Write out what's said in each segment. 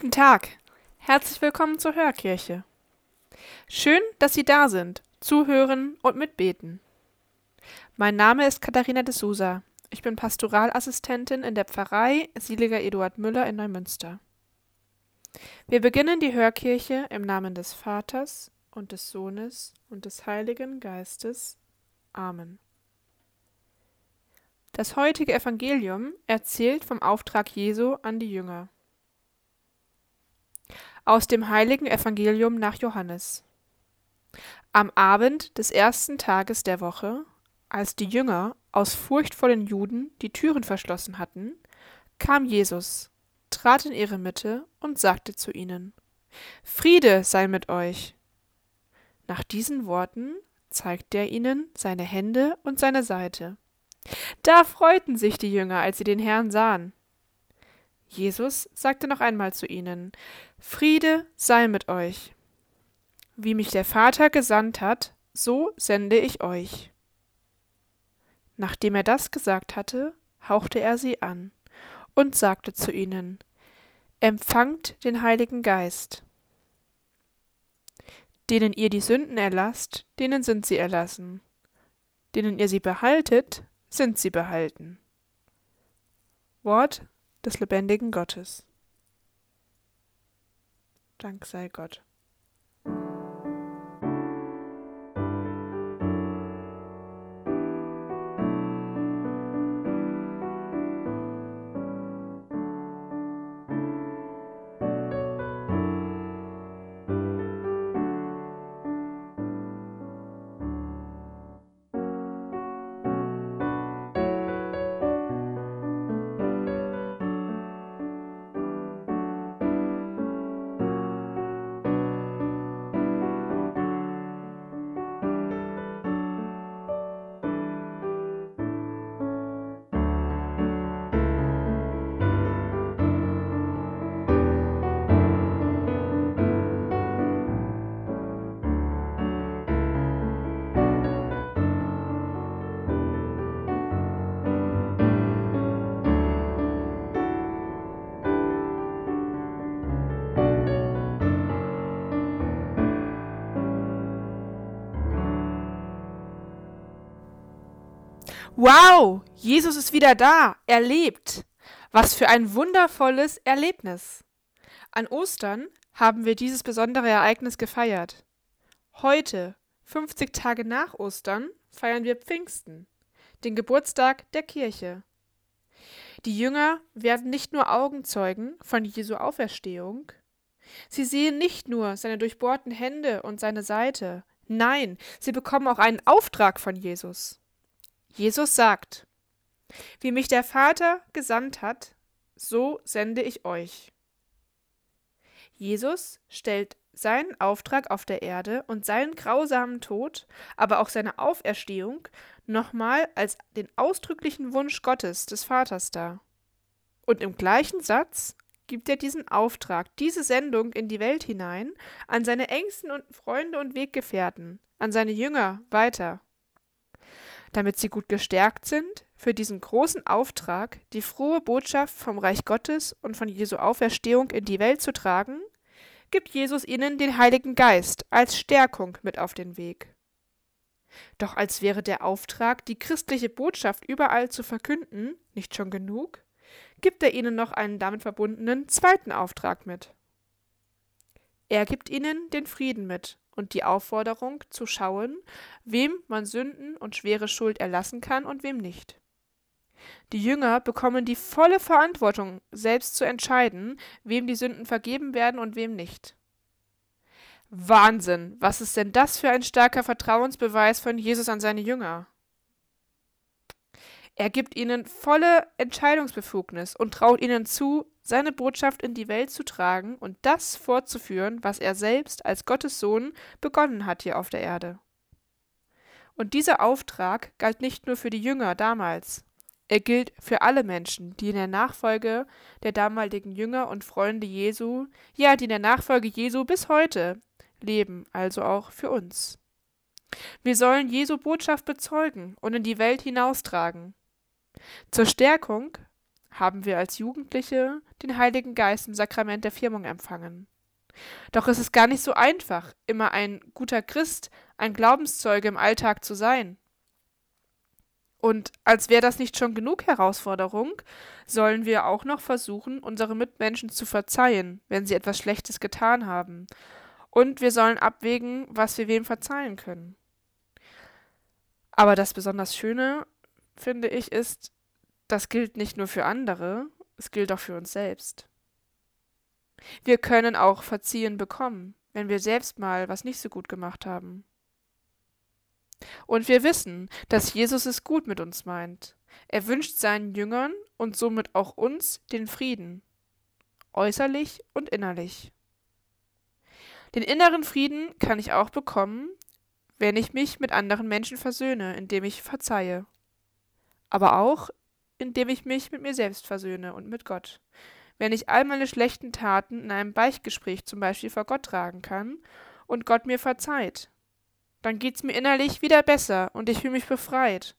Guten Tag. Herzlich willkommen zur Hörkirche. Schön, dass Sie da sind, zuhören und mitbeten. Mein Name ist Katharina de Sousa. Ich bin Pastoralassistentin in der Pfarrei Seliger Eduard Müller in Neumünster. Wir beginnen die Hörkirche im Namen des Vaters und des Sohnes und des Heiligen Geistes. Amen. Das heutige Evangelium erzählt vom Auftrag Jesu an die Jünger. Aus dem heiligen Evangelium nach Johannes. Am Abend des ersten Tages der Woche, als die Jünger aus Furcht vor den Juden die Türen verschlossen hatten, kam Jesus, trat in ihre Mitte und sagte zu ihnen, Friede sei mit euch. Nach diesen Worten zeigte er ihnen seine Hände und seine Seite. Da freuten sich die Jünger, als sie den Herrn sahen. Jesus sagte noch einmal zu ihnen, Friede sei mit euch. Wie mich der Vater gesandt hat, so sende ich euch. Nachdem er das gesagt hatte, hauchte er sie an und sagte zu ihnen, Empfangt den Heiligen Geist. Denen ihr die Sünden erlasst, denen sind sie erlassen. Denen ihr sie behaltet, sind sie behalten. Wort des lebendigen Gottes. Dank sei Gott. Wow, Jesus ist wieder da, er lebt. Was für ein wundervolles Erlebnis. An Ostern haben wir dieses besondere Ereignis gefeiert. Heute, 50 Tage nach Ostern, feiern wir Pfingsten, den Geburtstag der Kirche. Die Jünger werden nicht nur Augenzeugen von Jesu Auferstehung, sie sehen nicht nur seine durchbohrten Hände und seine Seite, nein, sie bekommen auch einen Auftrag von Jesus. Jesus sagt, wie mich der Vater gesandt hat, so sende ich euch. Jesus stellt seinen Auftrag auf der Erde und seinen grausamen Tod, aber auch seine Auferstehung nochmal als den ausdrücklichen Wunsch Gottes des Vaters dar. Und im gleichen Satz gibt er diesen Auftrag, diese Sendung in die Welt hinein, an seine engsten und Freunde und Weggefährten, an seine Jünger weiter damit sie gut gestärkt sind, für diesen großen Auftrag, die frohe Botschaft vom Reich Gottes und von Jesu Auferstehung in die Welt zu tragen, gibt Jesus ihnen den Heiligen Geist als Stärkung mit auf den Weg. Doch als wäre der Auftrag, die christliche Botschaft überall zu verkünden, nicht schon genug, gibt er ihnen noch einen damit verbundenen zweiten Auftrag mit. Er gibt ihnen den Frieden mit und die Aufforderung zu schauen, wem man Sünden und schwere Schuld erlassen kann und wem nicht. Die Jünger bekommen die volle Verantwortung, selbst zu entscheiden, wem die Sünden vergeben werden und wem nicht. Wahnsinn, was ist denn das für ein starker Vertrauensbeweis von Jesus an seine Jünger? Er gibt ihnen volle Entscheidungsbefugnis und traut ihnen zu, seine Botschaft in die Welt zu tragen und das fortzuführen, was er selbst als Gottes Sohn begonnen hat hier auf der Erde. Und dieser Auftrag galt nicht nur für die Jünger damals, er gilt für alle Menschen, die in der Nachfolge der damaligen Jünger und Freunde Jesu, ja, die in der Nachfolge Jesu bis heute leben, also auch für uns. Wir sollen Jesu Botschaft bezeugen und in die Welt hinaustragen. Zur Stärkung haben wir als Jugendliche den Heiligen Geist im Sakrament der Firmung empfangen. Doch es ist gar nicht so einfach, immer ein guter Christ, ein Glaubenszeuge im Alltag zu sein. Und als wäre das nicht schon genug Herausforderung, sollen wir auch noch versuchen, unsere Mitmenschen zu verzeihen, wenn sie etwas Schlechtes getan haben. Und wir sollen abwägen, was wir wem verzeihen können. Aber das besonders Schöne, finde ich, ist, das gilt nicht nur für andere, es gilt auch für uns selbst. Wir können auch verziehen bekommen, wenn wir selbst mal was nicht so gut gemacht haben. Und wir wissen, dass Jesus es gut mit uns meint. Er wünscht seinen Jüngern und somit auch uns den Frieden, äußerlich und innerlich. Den inneren Frieden kann ich auch bekommen, wenn ich mich mit anderen Menschen versöhne, indem ich verzeihe. Aber auch, indem ich mich mit mir selbst versöhne und mit Gott wenn ich all meine schlechten Taten in einem Beichtgespräch zum Beispiel vor Gott tragen kann und Gott mir verzeiht. Dann geht's mir innerlich wieder besser und ich fühle mich befreit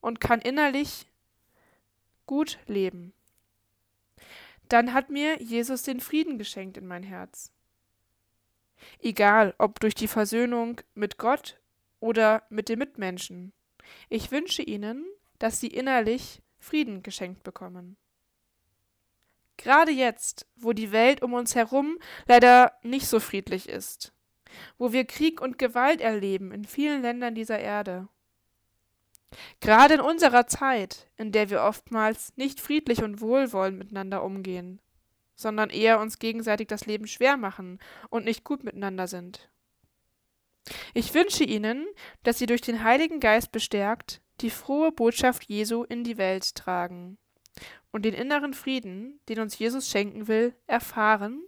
und kann innerlich gut leben. Dann hat mir Jesus den Frieden geschenkt in mein Herz. Egal, ob durch die Versöhnung mit Gott oder mit den Mitmenschen. Ich wünsche Ihnen, dass Sie innerlich Frieden geschenkt bekommen. Gerade jetzt, wo die Welt um uns herum leider nicht so friedlich ist, wo wir Krieg und Gewalt erleben in vielen Ländern dieser Erde. Gerade in unserer Zeit, in der wir oftmals nicht friedlich und wohlwollend miteinander umgehen, sondern eher uns gegenseitig das Leben schwer machen und nicht gut miteinander sind. Ich wünsche Ihnen, dass Sie durch den Heiligen Geist bestärkt die frohe Botschaft Jesu in die Welt tragen und den inneren Frieden, den uns Jesus schenken will, erfahren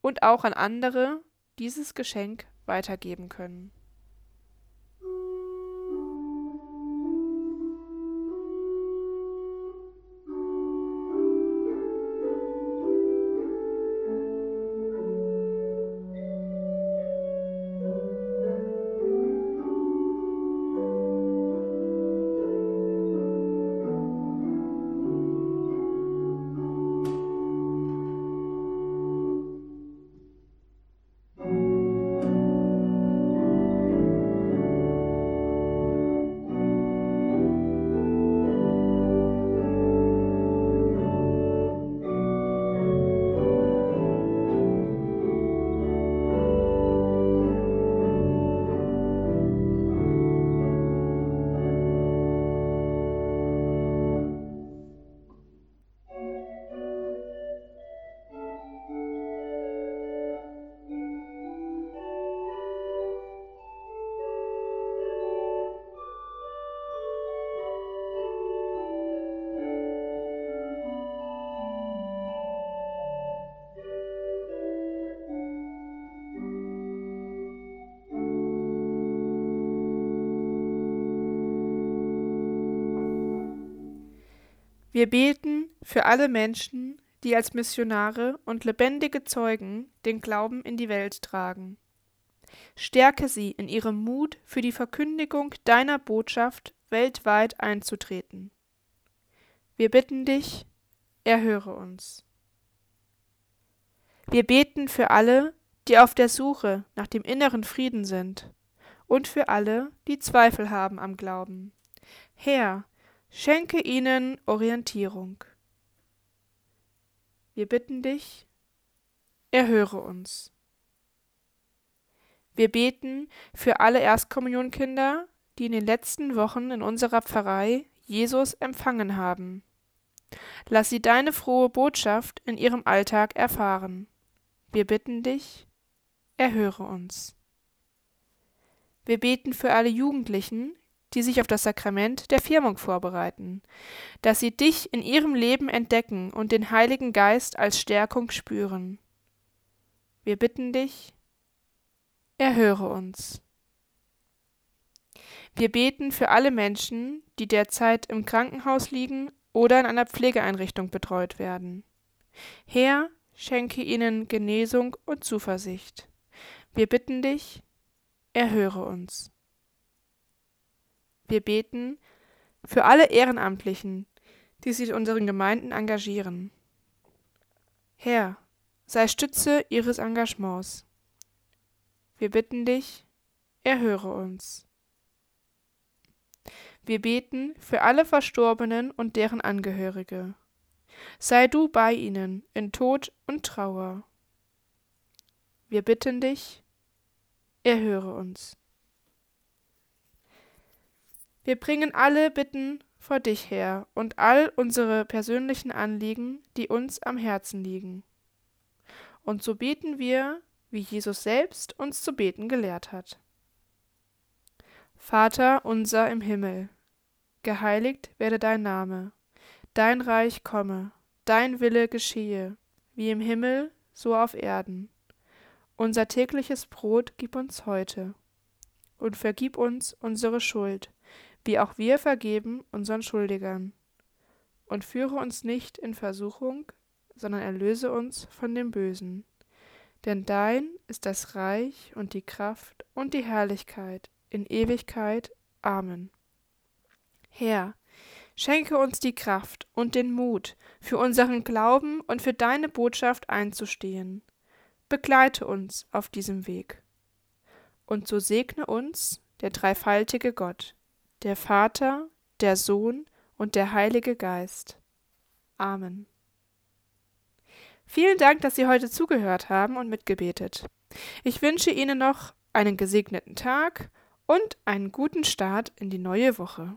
und auch an andere dieses Geschenk weitergeben können. Wir beten für alle Menschen, die als Missionare und lebendige Zeugen den Glauben in die Welt tragen. Stärke sie in ihrem Mut, für die Verkündigung deiner Botschaft weltweit einzutreten. Wir bitten dich, erhöre uns. Wir beten für alle, die auf der Suche nach dem inneren Frieden sind, und für alle, die Zweifel haben am Glauben. Herr, Schenke ihnen Orientierung. Wir bitten dich, erhöre uns. Wir beten für alle Erstkommunionkinder, die in den letzten Wochen in unserer Pfarrei Jesus empfangen haben. Lass sie deine frohe Botschaft in ihrem Alltag erfahren. Wir bitten dich, erhöre uns. Wir beten für alle Jugendlichen, die sich auf das Sakrament der Firmung vorbereiten, dass sie dich in ihrem Leben entdecken und den Heiligen Geist als Stärkung spüren. Wir bitten dich, erhöre uns. Wir beten für alle Menschen, die derzeit im Krankenhaus liegen oder in einer Pflegeeinrichtung betreut werden. Herr, schenke ihnen Genesung und Zuversicht. Wir bitten dich, erhöre uns. Wir beten für alle Ehrenamtlichen, die sich in unseren Gemeinden engagieren. Herr, sei Stütze ihres Engagements. Wir bitten dich, erhöre uns. Wir beten für alle Verstorbenen und deren Angehörige. Sei du bei ihnen in Tod und Trauer. Wir bitten dich, erhöre uns. Wir bringen alle Bitten vor dich her und all unsere persönlichen Anliegen, die uns am Herzen liegen. Und so beten wir, wie Jesus selbst uns zu beten gelehrt hat. Vater unser im Himmel, geheiligt werde dein Name, dein Reich komme, dein Wille geschehe, wie im Himmel, so auf Erden. Unser tägliches Brot gib uns heute und vergib uns unsere Schuld, wie auch wir vergeben unseren Schuldigern. Und führe uns nicht in Versuchung, sondern erlöse uns von dem Bösen. Denn dein ist das Reich und die Kraft und die Herrlichkeit in Ewigkeit. Amen. Herr, schenke uns die Kraft und den Mut, für unseren Glauben und für deine Botschaft einzustehen. Begleite uns auf diesem Weg. Und so segne uns der dreifaltige Gott, der Vater, der Sohn und der Heilige Geist. Amen. Vielen Dank, dass Sie heute zugehört haben und mitgebetet. Ich wünsche Ihnen noch einen gesegneten Tag und einen guten Start in die neue Woche.